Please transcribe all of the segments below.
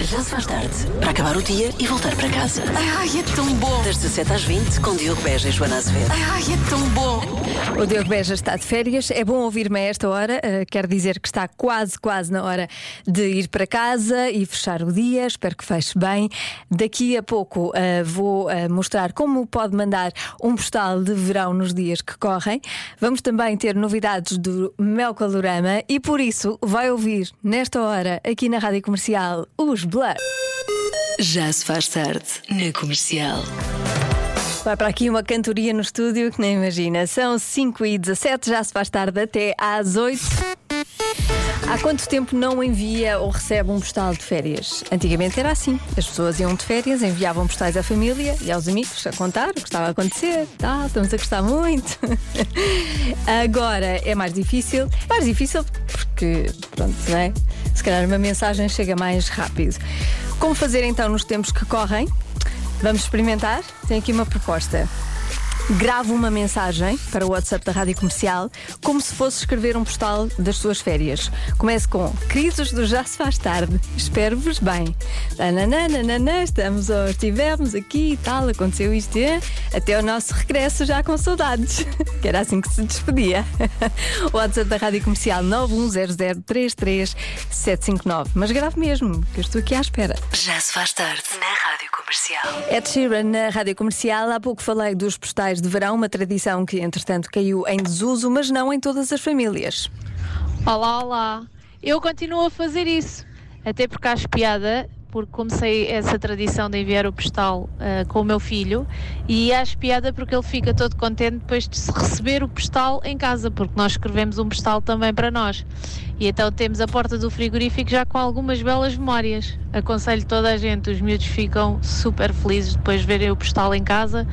Já se faz tarde. Para acabar o dia e voltar para casa. Ai, é tão bom. Das 17 às 20, com Diogo Beja e Joana Azevedo. Ai, é tão bom. O Diogo Beja está de férias. É bom ouvir-me a esta hora. Uh, quer dizer que está quase, quase na hora de ir para casa e fechar o dia. Espero que feche bem. Daqui a pouco uh, vou uh, mostrar como pode mandar um postal de verão nos dias que correm. Vamos também ter novidades do Mel Calorama e por isso vai ouvir nesta hora aqui na Rádio Comercial os Blur. Já se faz tarde na comercial. Vai para aqui uma cantoria no estúdio que nem imagina. São 5 e 17, já se faz tarde até às 8. Há quanto tempo não envia ou recebe um postal de férias? Antigamente era assim. As pessoas iam de férias, enviavam postais à família e aos amigos a contar o que estava a acontecer. Tá, estamos a gostar muito. Agora é mais difícil. Mais difícil porque, pronto, não é? Se calhar uma mensagem chega mais rápido. Como fazer então nos tempos que correm? Vamos experimentar? Tenho aqui uma proposta. Grave uma mensagem para o WhatsApp da Rádio Comercial como se fosse escrever um postal das suas férias. Comece com Crises do Já se faz tarde. Espero-vos bem. Nananana, estamos ou estivemos aqui e tal, aconteceu isto. Até o nosso regresso já com saudades. Que era assim que se despedia. O WhatsApp da Rádio Comercial 910033759. Mas grave mesmo, que eu estou aqui à espera. Já se faz tarde na Rádio Comercial. Ed Sheeran na Rádio Comercial. Há pouco falei dos postais de verão, uma tradição que entretanto caiu em desuso, mas não em todas as famílias. Olá, olá. Eu continuo a fazer isso, até porque acho piada, porque comecei essa tradição de enviar o postal ah, com o meu filho e acho piada porque ele fica todo contente depois de receber o postal em casa, porque nós escrevemos um postal também para nós. E então temos a porta do frigorífico já com algumas belas memórias. Aconselho toda a gente, os miúdos ficam super felizes depois de verem o postal em casa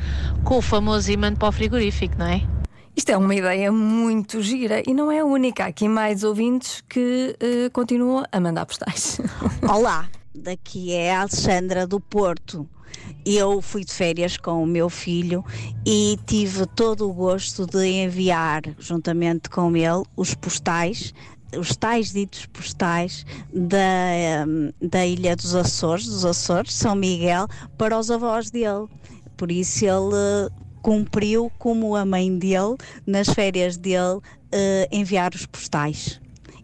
com o famoso imã para o frigorífico, não é? Isto é uma ideia muito gira e não é a única. Há aqui mais ouvintes que eh, continuam a mandar postais. Olá, daqui é a Alexandra do Porto. Eu fui de férias com o meu filho e tive todo o gosto de enviar, juntamente com ele, os postais, os tais ditos postais da, da Ilha dos Açores, dos Açores, São Miguel, para os avós dele. Por isso ele cumpriu como a mãe dele, nas férias dele, eh, enviar os postais.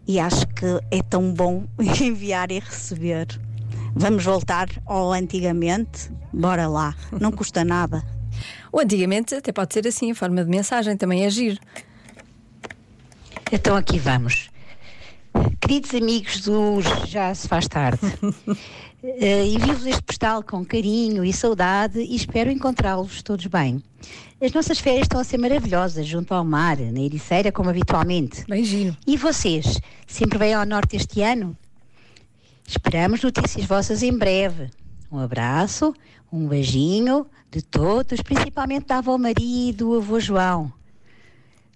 E acho que é tão bom enviar e receber. Vamos voltar ao antigamente? Bora lá, não custa nada. Ou antigamente até pode ser assim, a forma de mensagem também é giro. Então aqui vamos. Queridos amigos do Já se faz tarde, eh, envio-vos este postal com carinho e saudade e espero encontrá-los todos bem. As nossas férias estão a ser maravilhosas, junto ao mar, na Ericeira, como habitualmente. Bem giro. E vocês, sempre vêm ao norte este ano? Esperamos notícias vossas em breve. Um abraço, um beijinho de todos, principalmente da avó Maria e do avô João.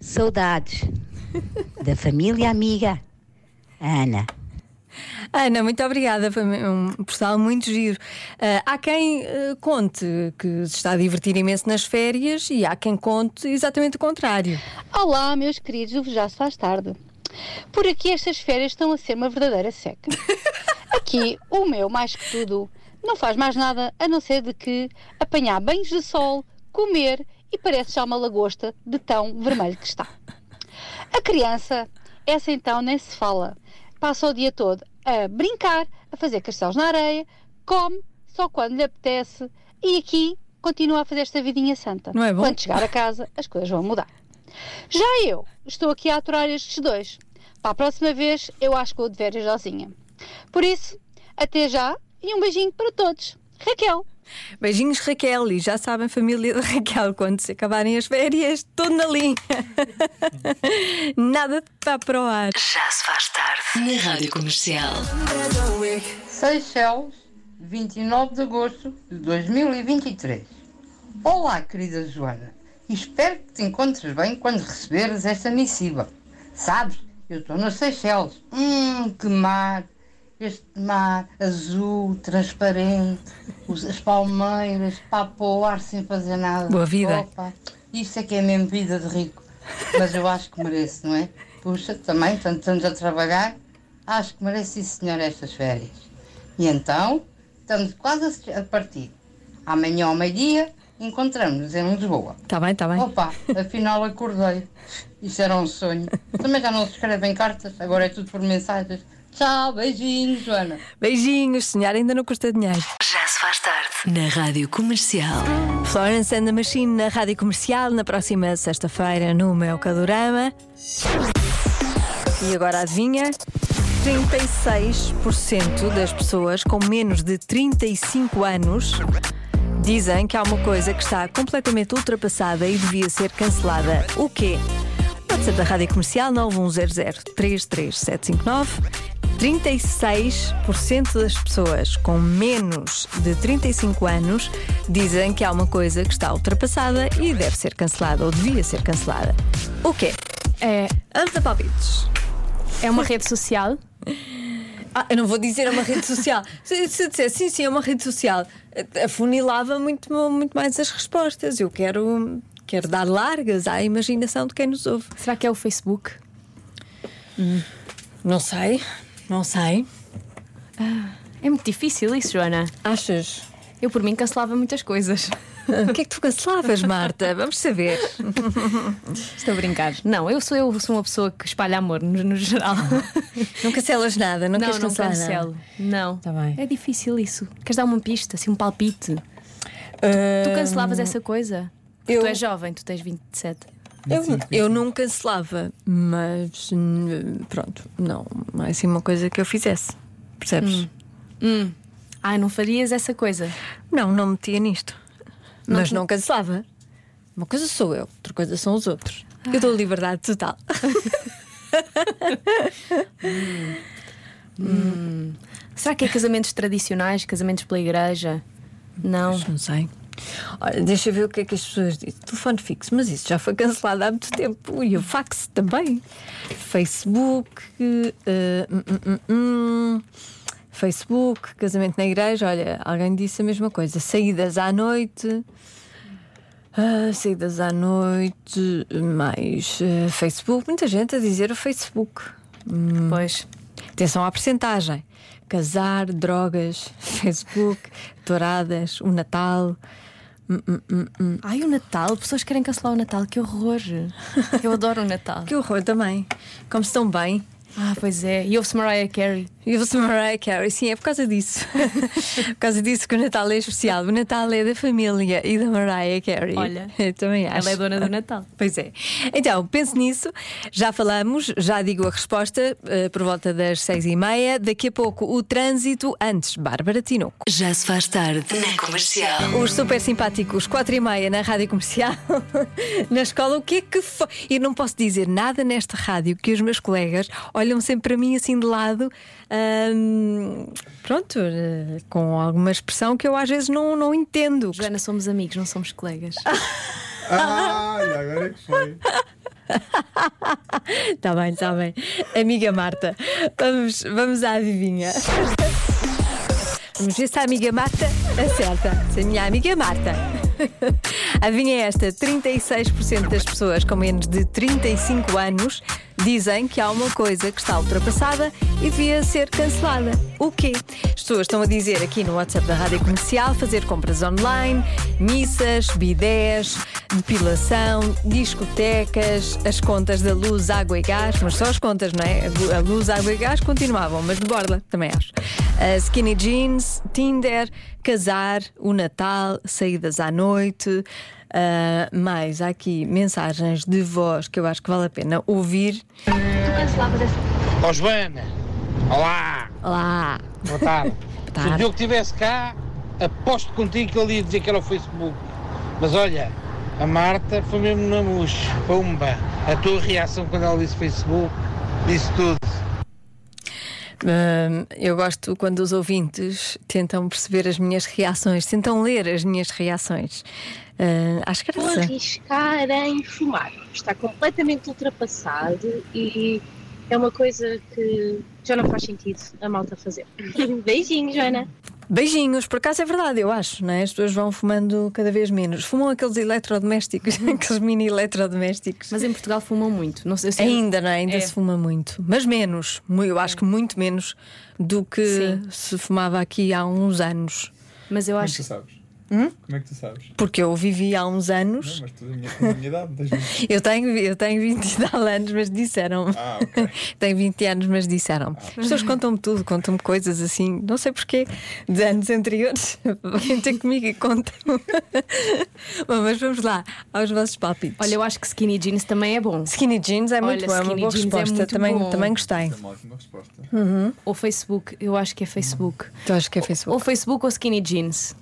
Saudades da família amiga Ana. Ana, muito obrigada. Foi um postal muito giro. Ah, há quem ah, conte que se está a divertir imenso nas férias e há quem conte exatamente o contrário. Olá, meus queridos, já se faz tarde. Por aqui estas férias estão a ser uma verdadeira seca. Aqui, o meu, mais que tudo, não faz mais nada a não ser de que apanhar banhos de sol, comer e parece já uma lagosta de tão vermelho que está. A criança, essa então nem se fala. Passa o dia todo a brincar, a fazer castelos na areia, come só quando lhe apetece e aqui continua a fazer esta vidinha santa. Não é bom? Quando chegar a casa, as coisas vão mudar. Já eu estou aqui a aturar estes dois. Para a próxima vez, eu acho que vou de férias sozinha. Por isso, até já e um beijinho para todos. Raquel. Beijinhos, Raquel. E já sabem, família de Raquel, quando se acabarem as férias, estou na linha. Nada está para o ar. Já se faz tarde na Rádio Comercial. Seychelles, 29 de agosto de 2023. Olá, querida Joana. Espero que te encontres bem quando receberes esta missiva. Sabes, eu estou nas Seychelles. Hum, que mar! Este mar azul, transparente, as palmeiras, papo ao ar sem fazer nada. Boa vida. Opa, isso é que é mesmo vida de rico. Mas eu acho que mereço, não é? Puxa, também, tantos anos a trabalhar, acho que merece, sim, senhor, estas férias. E então, estamos quase a partir. Amanhã ao meio-dia, encontramos-nos em Lisboa. Está bem, está bem. Opa, afinal acordei. Isso era um sonho. Também já não se escrevem cartas, agora é tudo por mensagens. Tchau, beijinhos, Joana. Beijinhos, sonhar ainda não custa dinheiro. Já se faz tarde. Na Rádio Comercial. Florence and the Machine na Rádio Comercial na próxima sexta-feira no meu Cadorama. E agora adivinha? 36% das pessoas com menos de 35 anos dizem que há uma coisa que está completamente ultrapassada e devia ser cancelada. O quê? WhatsApp da Rádio Comercial 910033759. 36% das pessoas com menos de 35 anos dizem que há uma coisa que está ultrapassada e deve ser cancelada ou devia ser cancelada. O quê? É, Anta palpites. é uma rede social. Ah, eu não vou dizer é uma rede social. Se, se disser sim, sim, é uma rede social, afunilava muito, muito mais as respostas. Eu quero, quero dar largas à imaginação de quem nos ouve. Será que é o Facebook? Não sei, não sei. É muito difícil isso, Joana. Achas? Eu, por mim, cancelava muitas coisas. O que é que tu cancelavas, Marta? Vamos saber. Estou a brincar. Não, eu sou, eu sou uma pessoa que espalha amor, no, no geral. Não cancelas nada, não, não, queres não cancelar nada? cancelo. Não. Tá bem. É difícil isso. Queres dar uma pista, assim, um palpite? Tu cancelavas essa coisa? Eu- Tu és jovem, tu tens 27. Eu, eu não cancelava, mas hum, pronto, não, não é assim uma coisa que eu fizesse. Percebes? Hum. Ai, não farias essa coisa? Não, não metia nisto. Não mas te- não cancelava. Uma coisa sou eu, outra coisa são os outros. Eu dou liberdade total. Será que é casamentos tradicionais, casamentos pela igreja? Não. Não sei. Olha, deixa eu ver o que é que as pessoas dizem. Telefone fixo, mas isso já foi cancelado há muito tempo. E o fax também. Facebook, eh, hum, hum, hum, hum. Facebook, casamento na igreja. Olha, alguém disse a mesma coisa. Saídas à noite. ah, saídas à noite, mais eh, Facebook. Muita gente a dizer o Facebook. Pois. Atenção à percentagem. Casar, drogas, Facebook, touradas, o Natal. Hum, hum, hum, hum. Ai, o Natal, pessoas querem cancelar o Natal, que horror! Eu adoro o Natal. Que horror também. Como se estão bem. Ah, pois é. E ouve-se Mariah Carey. E eu sou Mariah Carey, sim, é por causa disso. por causa disso que o Natal é especial. O Natal é da família e da Mariah Carey. Olha, eu também acho. Ela é dona do Natal. Pois é. Então, pense nisso. Já falamos, já digo a resposta eh, por volta das seis e meia. Daqui a pouco o trânsito. Antes, Bárbara Tinoco. Já se faz tarde. Na Comercial. Os super simpáticos, quatro e meia na rádio comercial, na escola. O que é que foi? E não posso dizer nada nesta rádio que os meus colegas olham sempre para mim assim de lado, hum, pronto, eh, com alguma expressão que eu às vezes não, não entendo. Joana, somos amigos, não somos colegas. Ah, agora é que foi. Está bem, está bem. Amiga Marta, vamos, vamos à adivinha. Vamos ver se a amiga Marta acerta. Se a minha amiga Marta. Adivinha é esta: 36% das pessoas com menos de 35 anos dizem que há uma coisa que está ultrapassada e devia ser cancelada. O quê? As pessoas estão a dizer aqui no WhatsApp da Rádio Comercial fazer compras online, missas, bidés, depilação, discotecas, as contas da luz, água e gás, mas só as contas, não é? A luz, água e gás continuavam, mas de borda, também acho. A skinny jeans, Tinder, casar, o Natal, saídas à noite. ah, mais há aqui mensagens de voz que eu acho que vale a pena ouvir. Ó Joana, olá, Olá! boa tarde. Se tarde. o Diogo estivesse cá, aposto contigo que ele ia dizer que era o Facebook. Mas olha, a Marta foi mesmo na mousse, pumba. A tua reação quando ela disse Facebook, disse tudo. Eu gosto quando os ouvintes tentam perceber as minhas reações, tentam ler as minhas reações. Hum, acho que Vou arriscar em fumar. Está completamente ultrapassado e é uma coisa que já não faz sentido a malta fazer. Beijinhos, Joana. Beijinhos, por acaso é verdade, eu acho, não é? As pessoas vão fumando cada vez menos. Fumam aqueles eletrodomésticos, aqueles mini eletrodomésticos. Mas em Portugal fumam muito. Não sei se Ainda, não é? Ainda É. se fuma muito. Mas menos. Eu acho que muito menos do que Sim. se fumava aqui há uns anos. Mas eu acho tu sabes? Hum? Como é que tu sabes? Porque eu vivi há uns Não, anos. mas tu da minha, da minha idade, tens 20. Eu tenho, eu tenho 20 e tal anos, mas disseram. Ah, ok. tenho 20 anos, mas disseram. As pessoas contam-me tudo, contam-me coisas assim, não sei porquê, de anos anteriores. Vêm ter comigo e contam. Bom, mas vamos lá, aos vossos palpites. Olha, eu acho que skinny jeans também é bom. Skinny jeans é muito Olha, bom, é uma skinny boa jeans é resposta. muito também, bom. também gostei. É uma ótima resposta. Ou Facebook, eu acho que é Facebook. Tu achas que é Facebook? Ou Facebook ou skinny jeans.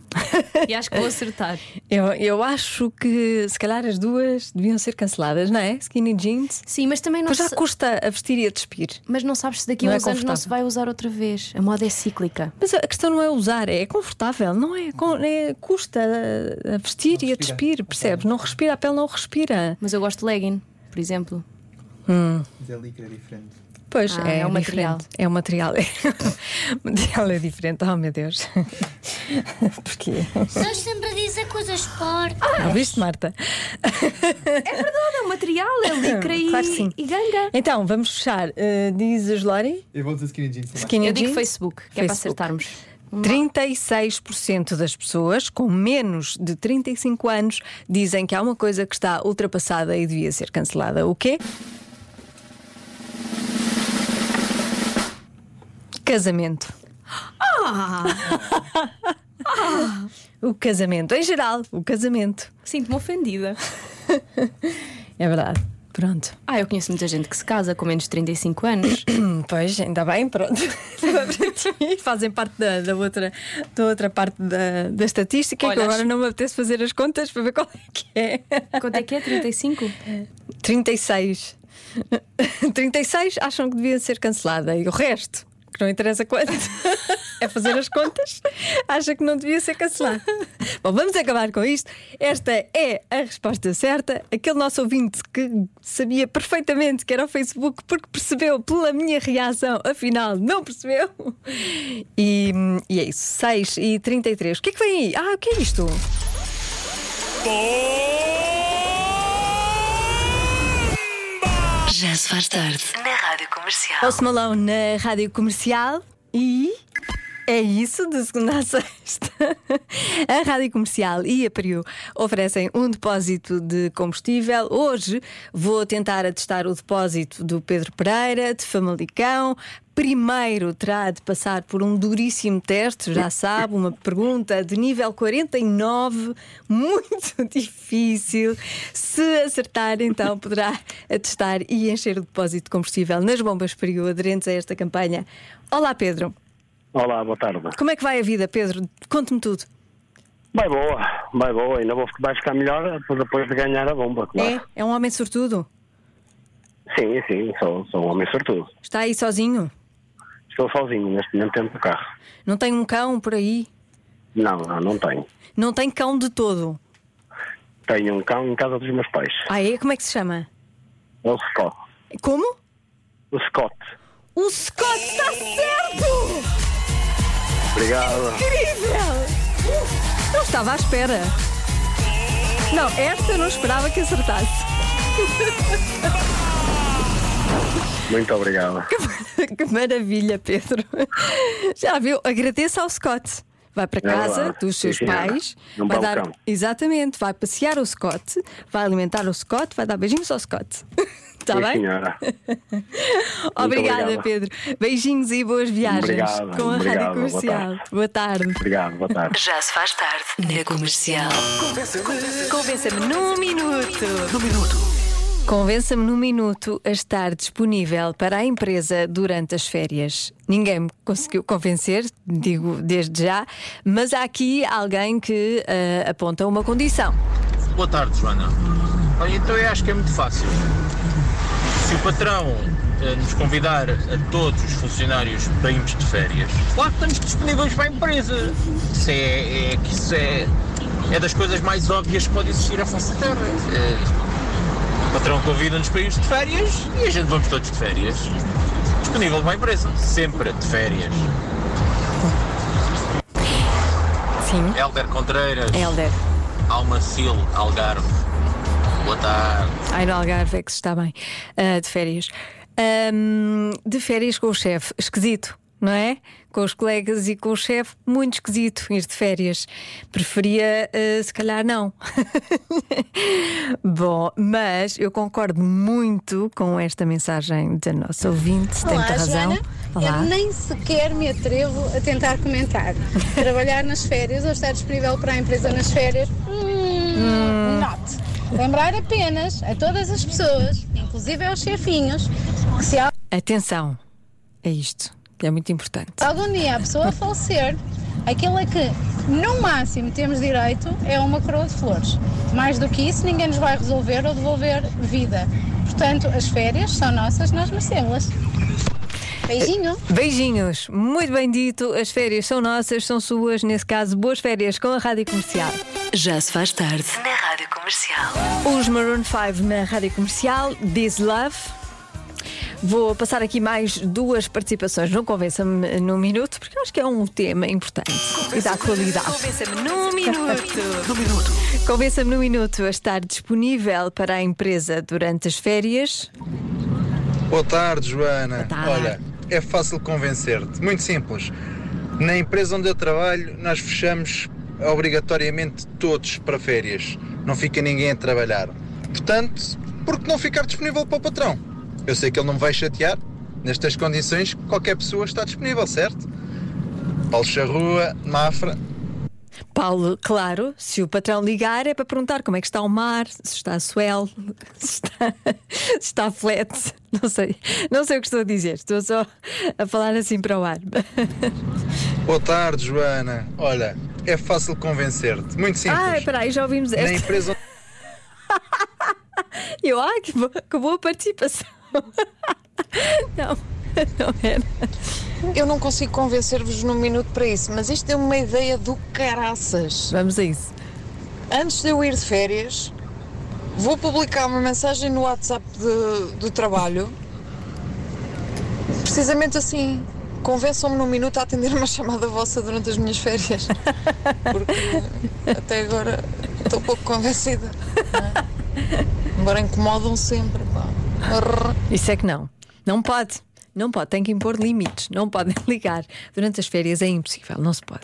E acho que vou acertar. Eu, eu acho que se calhar as duas deviam ser canceladas, não é? Skinny jeans. Sim, mas também não Pois já se- custa a vestir e a despir. Mas não sabes se daqui a é uns anos não se vai usar outra vez. A moda é cíclica. Mas a questão não é usar, é confortável, não é? É custa a- vestir e a despir, percebes? Não respira, a pele não respira. Mas eu gosto de legging, por exemplo. Hum. Mas é líquido, é diferente. Pois Ah, é, é o diferente. material. É o material. o material é diferente, oh meu Deus. Porquê? Estás sempre a dizer coisas fortes. Não viste, Marta? É verdade, é o material, é licra e, Claro que sim. e ganga. Então, vamos fechar. Uh, dizes, Lori? Eu vou dizer skinny jeans. Skinny eu digo jeans? Facebook, que é para Facebook. acertarmos. 36% das pessoas com menos de 35 anos dizem que há uma coisa que está ultrapassada e devia ser cancelada. O quê? Casamento. O casamento, em geral, o casamento. Sinto-me ofendida. É verdade. Pronto. Ah, eu conheço muita gente que se casa com menos de 35 anos. Pois, ainda bem, pronto. Fazem parte da, da outra, da outra parte da, da estatística, que Olha, agora não me apetece fazer as contas para ver qual é que é. Quanto é que é? 35? 36. 36 acham que devia ser cancelada e o resto, não interessa quanto, é fazer as contas, acha que não devia ser cancelada. Bom, vamos acabar com isto. Esta é a resposta certa. Aquele nosso ouvinte que sabia perfeitamente que era o Facebook porque percebeu pela minha reação, afinal não percebeu. E, e é isso, 6 e 33. O que é que vem aí? Ah, o que é isto? Já se faz tarde na Rádio Comercial. Post Malone na rádio comercial e. É isso, de segunda a sexta. A Rádio Comercial e a Priu oferecem um depósito de combustível. Hoje vou tentar atestar o depósito do Pedro Pereira, de Famalicão. Primeiro terá de passar por um duríssimo teste, já sabe, uma pergunta de nível 49, muito difícil. Se acertar, então poderá atestar e encher o depósito de combustível nas bombas Priu aderentes a esta campanha. Olá, Pedro. Olá, boa tarde. Como é que vai a vida, Pedro? Conte-me tudo. Vai boa, vai boa, ainda vou, vai ficar melhor depois de ganhar a bomba, claro. É? É um homem sortudo? Sim, sim, sou, sou um homem sortudo. Está aí sozinho? Estou sozinho neste momento dentro do carro. Não tem um cão por aí? Não, não, não tenho. Não tem cão de todo? Tenho um cão em casa dos meus pais. Ah, é? Como é que se chama? É o Scott. Como? O Scott. O Scott está certo! Obrigado. Incrível! Não estava à espera. Não, esta eu não esperava que acertasse. Muito obrigado. que maravilha, Pedro. Já viu? Agradeço ao Scott. Vai para É casa verdade. dos seus Sim, pais, Num vai dar exatamente, vai passear o Scott, vai alimentar o Scott, vai dar beijinhos ao Scott. Está Sim, bem? senhora. Obrigada. Pedro. Beijinhos e boas viagens Obrigado, com a obrigado, Rádio boa Comercial. tarde. Boa tarde. Obrigado, boa tarde. Já se faz tarde na Comercial. Convença-me num minuto. Num minuto. Convença-me num minuto a estar disponível para a empresa durante as férias. Ninguém me conseguiu convencer, digo desde já, mas há aqui alguém que ah, aponta uma condição. Boa tarde, Joana. Olha, então eu acho que é muito fácil. Se o patrão eh, nos convidar a todos os funcionários para irmos de férias, claro que estamos disponíveis para a empresa. Isso é, é que isso é, é das coisas mais óbvias que pode existir à face da Terra. Eh, o patrão convida-nos para irmos de férias e a gente vamos todos de férias. Disponível para a empresa, sempre de férias. Sim. Helder Contreiras. Helder. Almacil, Algarve. Boa tarde. Ai, no Algarve é que se está bem. Ah, de férias. Ahm, de férias com o chefe. Esquisito, não é? Com os colegas e com o chefe, muito esquisito ir de férias. Preferia, ah, se calhar, não. Bom, mas eu concordo muito com esta mensagem da nossa ouvinte. Tem Olá, muita razão. Joana. Olá. Eu nem sequer me atrevo a tentar comentar. Trabalhar nas férias ou estar disponível para a empresa nas férias? Hum, not. Lembrar apenas a todas as pessoas, inclusive aos chefinhos, que se al- Atenção, é isto que é muito importante. algum dia a pessoa falecer, aquilo a que no máximo temos direito é uma coroa de flores. Mais do que isso, ninguém nos vai resolver ou devolver vida. Portanto, as férias são nossas, nós merecemos-las. Beijinho. Beijinhos, muito bem dito. As férias são nossas, são suas. Nesse caso, boas férias com a Rádio Comercial. Já se faz tarde na Rádio Comercial. Os Maroon 5 na Rádio Comercial, This Love. Vou passar aqui mais duas participações. Não convença-me num minuto, porque eu acho que é um tema importante e dá qualidade. Convença-me num minuto. Num minuto. Convença-me num minuto a estar disponível para a empresa durante as férias. Boa tarde, Joana. tarde. Olha, é fácil convencer-te. Muito simples. Na empresa onde eu trabalho, nós fechamos obrigatoriamente todos para férias. Não fica ninguém a trabalhar. Portanto, por que não ficar disponível para o patrão? Eu sei que ele não me vai chatear. Nestas condições, qualquer pessoa está disponível, certo? Paulo Charrua, Mafra. Paulo, claro, se o patrão ligar é para perguntar como é que está o mar, se está swell, se está, se está flat. Não sei, não sei o que estou a dizer, estou só a falar assim para o ar. Boa tarde, Joana. Olha, é fácil convencer-te. Muito simples. Ah, espera aí, já ouvimos Na esta. empresa onde Eu, ah, que boa, que boa participação. Não, não era. Eu não consigo convencer-vos num minuto para isso, mas isto é uma ideia do caraças. Vamos a isso. Antes de eu ir de férias, vou publicar uma mensagem no WhatsApp de- do trabalho, precisamente assim. Convençam-me num minuto a atender uma chamada vossa durante as minhas férias. Porque até agora estou pouco convencida. é? Embora incomodam sempre. Isso é que não. Não pode. Não pode. Tem que impor limites. Não podem ligar. Durante as férias é impossível. Não se pode.